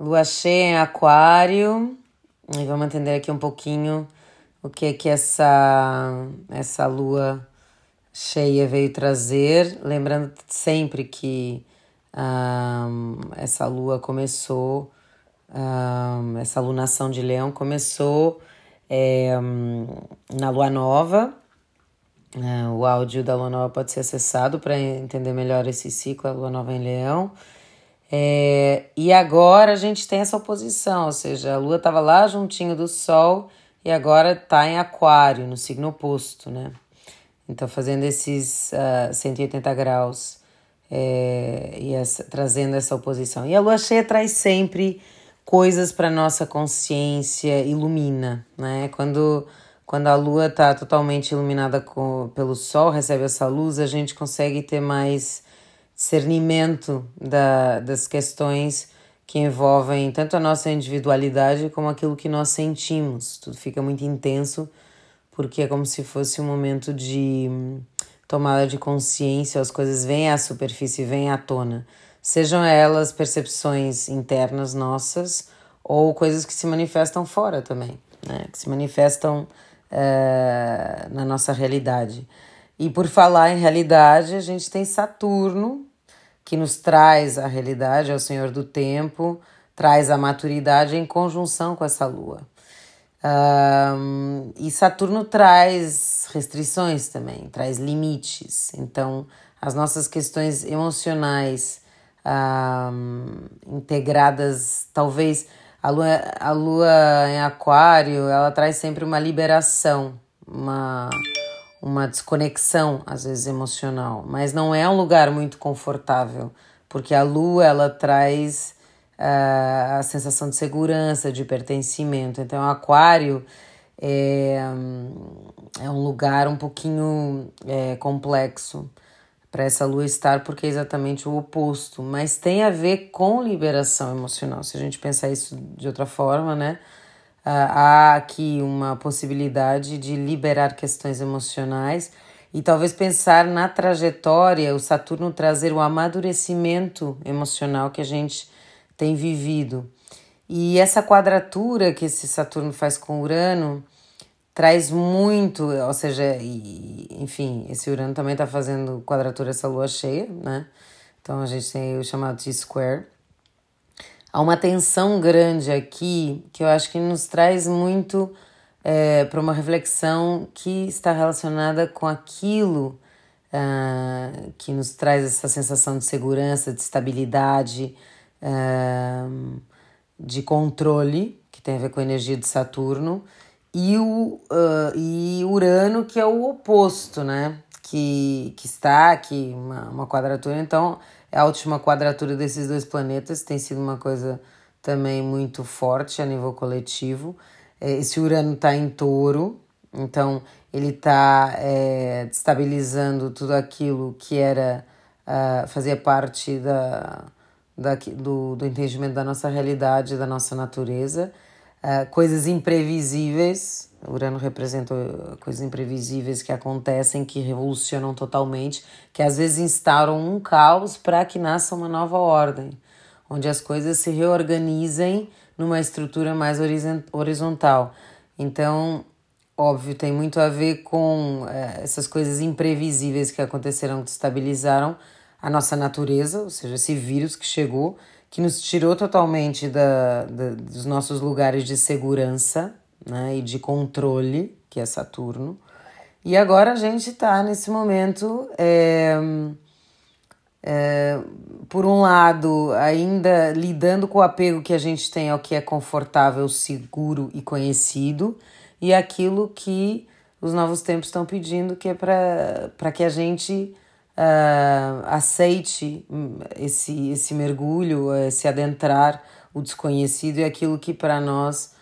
Lua cheia em aquário. E vamos entender aqui um pouquinho o que que essa, essa lua cheia veio trazer. Lembrando sempre que um, essa lua começou, um, essa lunação de leão começou é, um, na lua nova. Uh, o áudio da lua nova pode ser acessado para entender melhor esse ciclo, a lua nova em leão. É, e agora a gente tem essa oposição, ou seja, a lua estava lá juntinho do sol e agora está em aquário, no signo oposto, né? Então, fazendo esses uh, ah, 180 graus é, e essa, trazendo essa oposição. E a lua cheia traz sempre coisas para nossa consciência, ilumina, né? Quando, quando a lua está totalmente iluminada com, pelo sol, recebe essa luz, a gente consegue ter mais discernimento da, das questões que envolvem tanto a nossa individualidade como aquilo que nós sentimos. Tudo fica muito intenso porque é como se fosse um momento de tomada de consciência, as coisas vêm à superfície, vêm à tona. Sejam elas percepções internas nossas ou coisas que se manifestam fora também, né? que se manifestam uh, na nossa realidade. E por falar em realidade, a gente tem Saturno, que nos traz a realidade, é o Senhor do tempo, traz a maturidade em conjunção com essa lua. Um, e Saturno traz restrições também, traz limites. Então, as nossas questões emocionais um, integradas, talvez a lua, a lua em Aquário, ela traz sempre uma liberação, uma uma desconexão, às vezes emocional, mas não é um lugar muito confortável, porque a lua ela traz uh, a sensação de segurança, de pertencimento. Então, o aquário é, é um lugar um pouquinho é, complexo para essa lua estar, porque é exatamente o oposto, mas tem a ver com liberação emocional. Se a gente pensar isso de outra forma, né? Há aqui uma possibilidade de liberar questões emocionais e talvez pensar na trajetória, o Saturno trazer o amadurecimento emocional que a gente tem vivido. E essa quadratura que esse Saturno faz com Urano traz muito, ou seja, e, enfim, esse Urano também está fazendo quadratura essa lua cheia, né? Então a gente tem o chamado T-square. Há uma tensão grande aqui que eu acho que nos traz muito é, para uma reflexão que está relacionada com aquilo uh, que nos traz essa sensação de segurança, de estabilidade, uh, de controle, que tem a ver com a energia de Saturno, e, o, uh, e Urano, que é o oposto, né? Que, que está aqui, uma, uma quadratura. Então, a última quadratura desses dois planetas tem sido uma coisa também muito forte a nível coletivo. É, esse Urano está em touro, então ele está é, destabilizando tudo aquilo que era uh, fazia parte da, da, do, do entendimento da nossa realidade, da nossa natureza. Uh, coisas imprevisíveis Urano representa uh, coisas imprevisíveis que acontecem, que revolucionam totalmente, que às vezes instauram um caos para que nasça uma nova ordem, onde as coisas se reorganizem numa estrutura mais horizontal. Então, óbvio, tem muito a ver com é, essas coisas imprevisíveis que aconteceram, que estabilizaram a nossa natureza, ou seja, esse vírus que chegou, que nos tirou totalmente da, da dos nossos lugares de segurança né, e de controle, que é Saturno. E agora a gente está nesse momento, é, é, por um lado, ainda lidando com o apego que a gente tem ao que é confortável, seguro e conhecido, e aquilo que os novos tempos estão pedindo, que é para que a gente uh, aceite esse, esse mergulho, esse adentrar o desconhecido e aquilo que para nós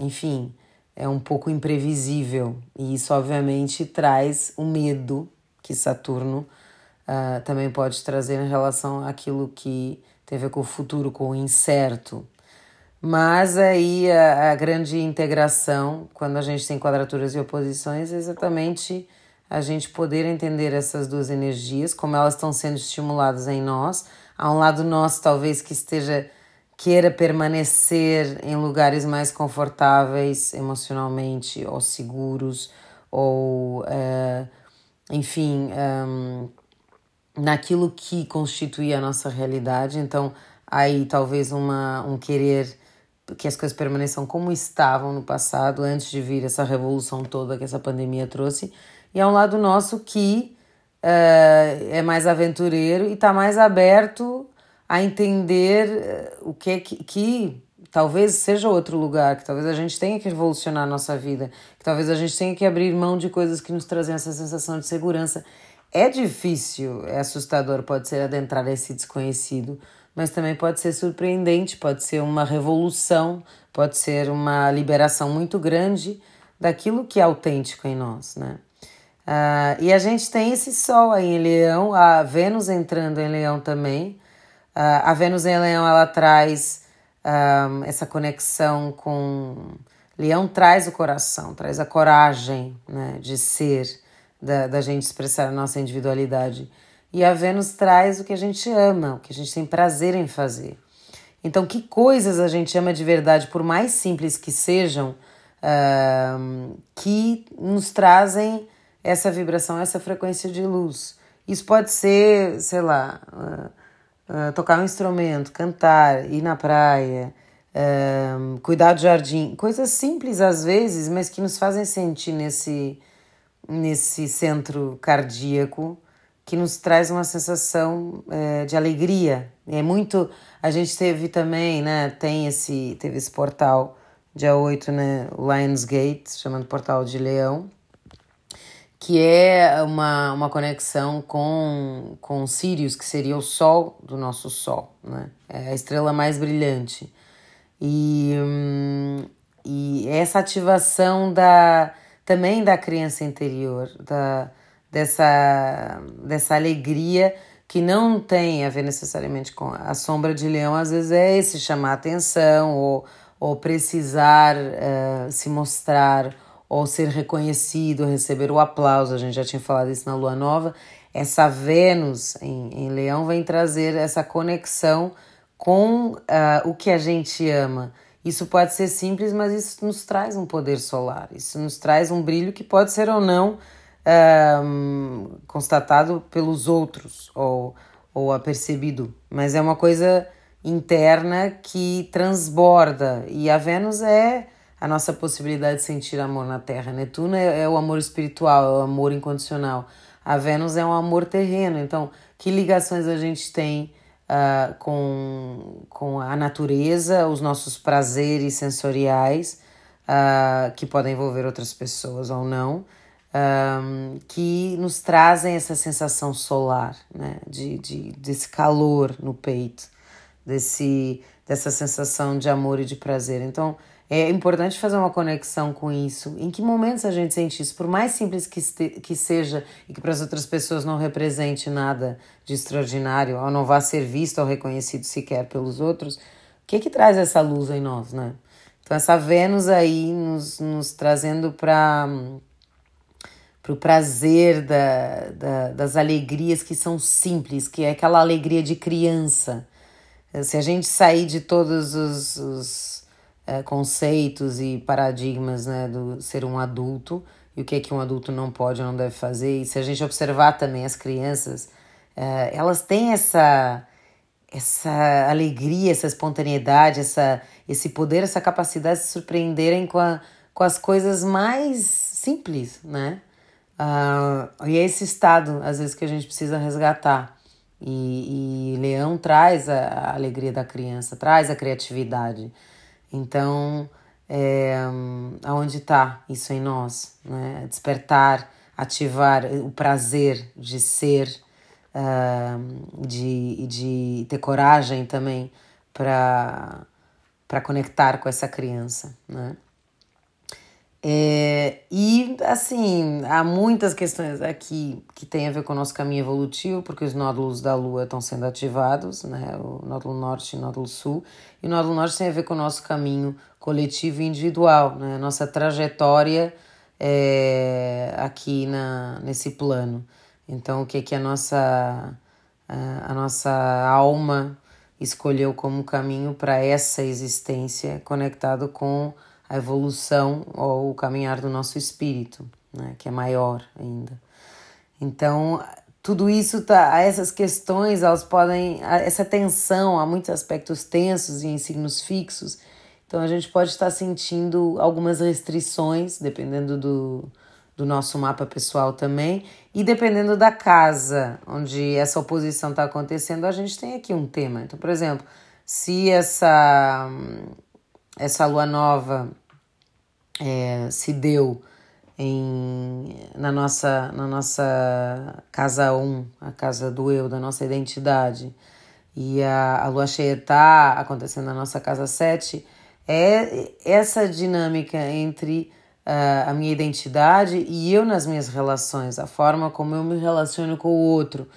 enfim, é um pouco imprevisível. E isso, obviamente, traz o medo que Saturno uh, também pode trazer em relação àquilo que tem a ver com o futuro, com o incerto. Mas aí a, a, grande integração, quando a gente tem quadraturas e oposições, é exatamente a gente poder entender essas duas energias, como elas estão sendo estimuladas em nós, há um lado nosso talvez que esteja queira permanecer em lugares mais confortáveis emocionalmente ou seguros ou uh, enfim um, naquilo que constitui a nossa realidade. Então aí talvez uma um querer que as coisas permaneçam como estavam no passado antes de vir essa revolução toda que essa pandemia trouxe. E há um lado nosso que uh, é mais aventureiro e está mais aberto a entender eh, o que é que, que talvez seja outro lugar, que talvez a gente tenha que revolucionar a nossa vida, que talvez a gente tenha que abrir mão de coisas que nos trazem essa sensação de segurança. É difícil, é assustador, pode ser adentrar esse desconhecido, mas também pode ser surpreendente, pode ser uma revolução, pode ser uma liberação muito grande daquilo que é autêntico em nós, né? Uh, e a gente tem esse sol aí em Leão, a Vênus entrando em Leão também, a Vênus em Leão ela traz um, essa conexão com. Leão traz o coração, traz a coragem né, de ser, da, da gente expressar a nossa individualidade. E a Vênus traz o que a gente ama, o que a gente tem prazer em fazer. Então, que coisas a gente ama de verdade, por mais simples que sejam, que nos trazem essa vibração, essa frequência de luz. Isso pode ser, sei lá, uh, tocar um instrumento, cantar, ir na praia, uh, cuidar do jardim, coisas simples às vezes, mas que nos fazem sentir nesse, nesse centro cardíaco que nos traz uma sensação uh, de alegria. É muito. A gente teve também, né? Tem esse, teve esse portal dia 8, né? Lionsgate, chamando Portal de Leão que é uma, uma conexão com, com Sirius, que seria o Sol do nosso Sol, né? É a estrela mais brilhante. E, hum, e essa ativação da, também da criança interior, da, dessa, dessa alegria que não tem a ver necessariamente com a sombra de leão, às vezes é esse chamar atenção ou, ou precisar uh, se mostrar ou ser reconhecido, receber o aplauso. A gente já tinha falado isso na lua nova. Essa Vênus em, em Leão vem trazer essa conexão com uh, o que a gente ama. Isso pode ser simples, mas isso nos traz um poder solar, isso nos traz um brilho que pode ser ou não uh, constatado pelos outros ou, ou apercebido, mas é uma coisa interna que transborda. E a Vênus é a nossa possibilidade de sentir amor na Terra. Netuno é, é o amor espiritual, é o amor incondicional. A Vênus é um amor terreno. Então, que ligações a gente tem uh, com, com a natureza, os nossos prazeres sensoriais, uh, que podem envolver outras pessoas ou não, um, que nos trazem essa sensação solar, né? de, de, desse calor no peito, desse, dessa sensação de amor e de prazer. Então, é importante fazer uma conexão com isso. Em que momentos a gente sente isso? Por mais simples que, que seja e que para as outras pessoas não represente nada de extraordinário, ou não vá ser visto ou reconhecido sequer pelos outros, o que que traz essa luz em nós, né? Então, essa Vênus aí nos, nos trazendo para para o prazer da, da, das alegrias que são simples, que é aquela alegria de criança. Se a gente sair de todos os, os é, conceitos e paradigmas né, do ser um adulto e o que é que um adulto não pode ou não deve fazer. E se a gente observar também as crianças, é, elas têm essa essa alegria, essa espontaneidade, essa, esse poder, essa capacidade de se surpreenderem com, a, com as coisas mais simples, né? Uh, e é esse estado, às vezes, que a gente precisa resgatar. E, e Leão traz a, a alegria da criança, traz a criatividade. Então, é, aonde está isso em nós? Né? Despertar, ativar o prazer de ser, uh, de, de ter coragem também para conectar com essa criança. Né? É, e assim, há muitas questões aqui que têm a ver com o nosso caminho evolutivo, porque os nódulos da Lua estão sendo ativados, né? O nódulo norte e o nódulo sul. E o nódulo norte tem a ver com o nosso caminho coletivo e individual, né? Nossa trajetória é, aqui na, nesse plano. Então, o que, que a nossa a nossa alma escolheu como caminho para essa existência conectado com a evolução ou o caminhar do nosso espírito, né, que é maior ainda. Então, tudo isso tá, essas questões, elas podem, essa tensão, há muitos aspectos tensos em signos fixos. Então a gente pode estar sentindo algumas restrições, dependendo do, do nosso mapa pessoal também, e dependendo da casa onde essa oposição está acontecendo, a gente tem aqui um tema. Então, por exemplo, se essa, essa lua nova é, se deu em, na, nossa, na nossa casa 1, um, a casa do eu, da nossa identidade, e a, a lua cheia está acontecendo na nossa casa 7, é essa dinâmica entre uh, a minha identidade e eu nas minhas relações, a forma como eu me relaciono com o outro.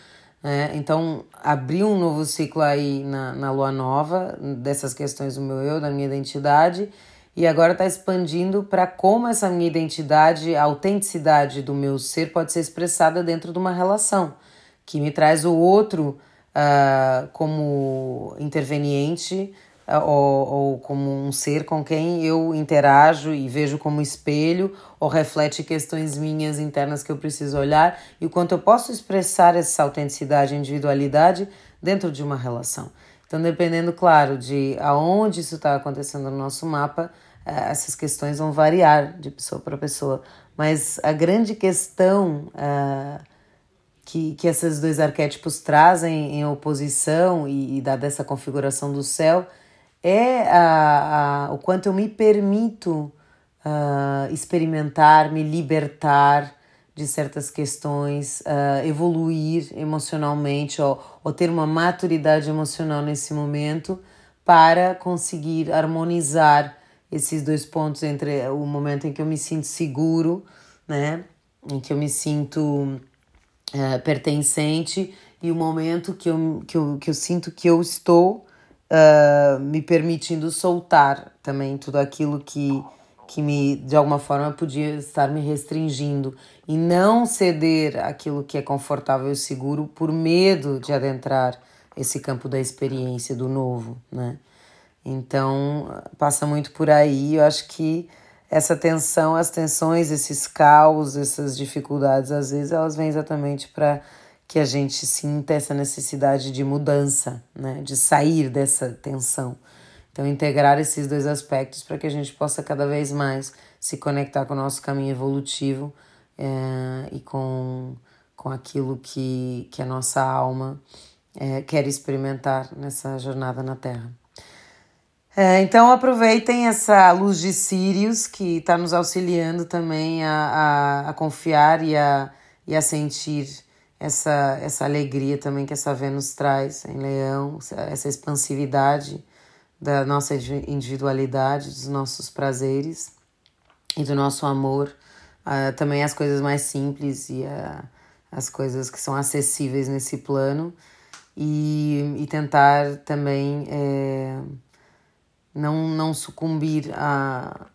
Né? Então, abrir um novo ciclo aí na, na lua nova, dessas questões do meu eu, da minha identidade, e agora está expandindo para como essa minha identidade, a autenticidade do meu ser pode ser expressada dentro de uma relação, que me traz o outro uh, como interveniente ou, ou como um ser com quem eu interajo e vejo como espelho ou reflete questões minhas internas que eu preciso olhar e o quanto eu posso expressar essa autenticidade e individualidade dentro de uma relação. Então, dependendo, claro, de aonde isso está acontecendo no nosso mapa, eh, essas questões vão variar de pessoa para pessoa. Mas a grande questão uh, que, que esses dois arquétipos trazem em oposição e, e dada essa configuração do céu é a, a, o quanto eu me permito uh, experimentar, me libertar de certas questões, uh, evoluir emocionalmente ou, ou ter uma maturidade emocional nesse momento para conseguir harmonizar esses dois pontos entre o momento em que eu me sinto seguro, né, em que eu me sinto uh, pertencente e o momento que eu, que, eu, que eu sinto que eu estou uh, me permitindo soltar também tudo aquilo que, que me, de alguma forma, podia estar me restringindo e não ceder aquilo que é confortável e seguro por medo de adentrar esse campo da experiência, do novo, né? Então, passa muito por aí. Eu acho que essa tensão, as tensões, esses caos, essas dificuldades, às vezes elas vêm exatamente para que a gente sinta essa necessidade de mudança, né? de sair dessa tensão. Então, integrar esses dois aspectos para que a gente possa cada vez mais se conectar com o nosso caminho evolutivo é, e com, com aquilo que, que a nossa alma é, quer experimentar nessa jornada na Terra. É, então aproveitem essa luz de Sirius que está nos auxiliando também a, a, a confiar e a, e a sentir essa, essa alegria também que essa Vênus traz em Leão, essa expansividade da nossa individualidade, dos nossos prazeres e do nosso amor, uh, também as coisas mais simples e uh, as coisas que são acessíveis nesse plano. E, e tentar também é, não, não sucumbir a,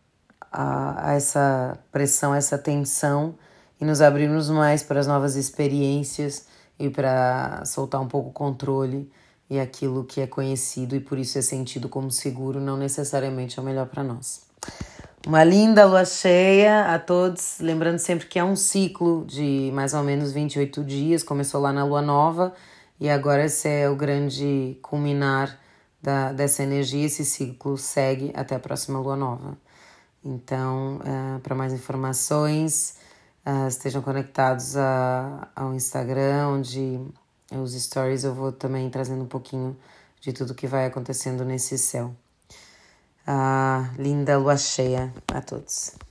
a, a essa pressão, essa tensão e nos abrirmos mais para as novas experiências e para soltar um pouco o controle e aquilo que é conhecido e por isso é sentido como seguro não necessariamente é o melhor para nós. Uma linda lua cheia a todos, lembrando sempre que é um ciclo de mais ou menos 28 dias, começou lá na lua nova e agora esse é o grande culminar da, dessa energia, esse ciclo segue até a próxima lua nova. Então, uh, para mais informações, uh, estejam conectados a, ao Instagram, onde os stories eu vou também trazendo um pouquinho de tudo que vai acontecendo nesse céu. Uh, linda lua cheia a todos.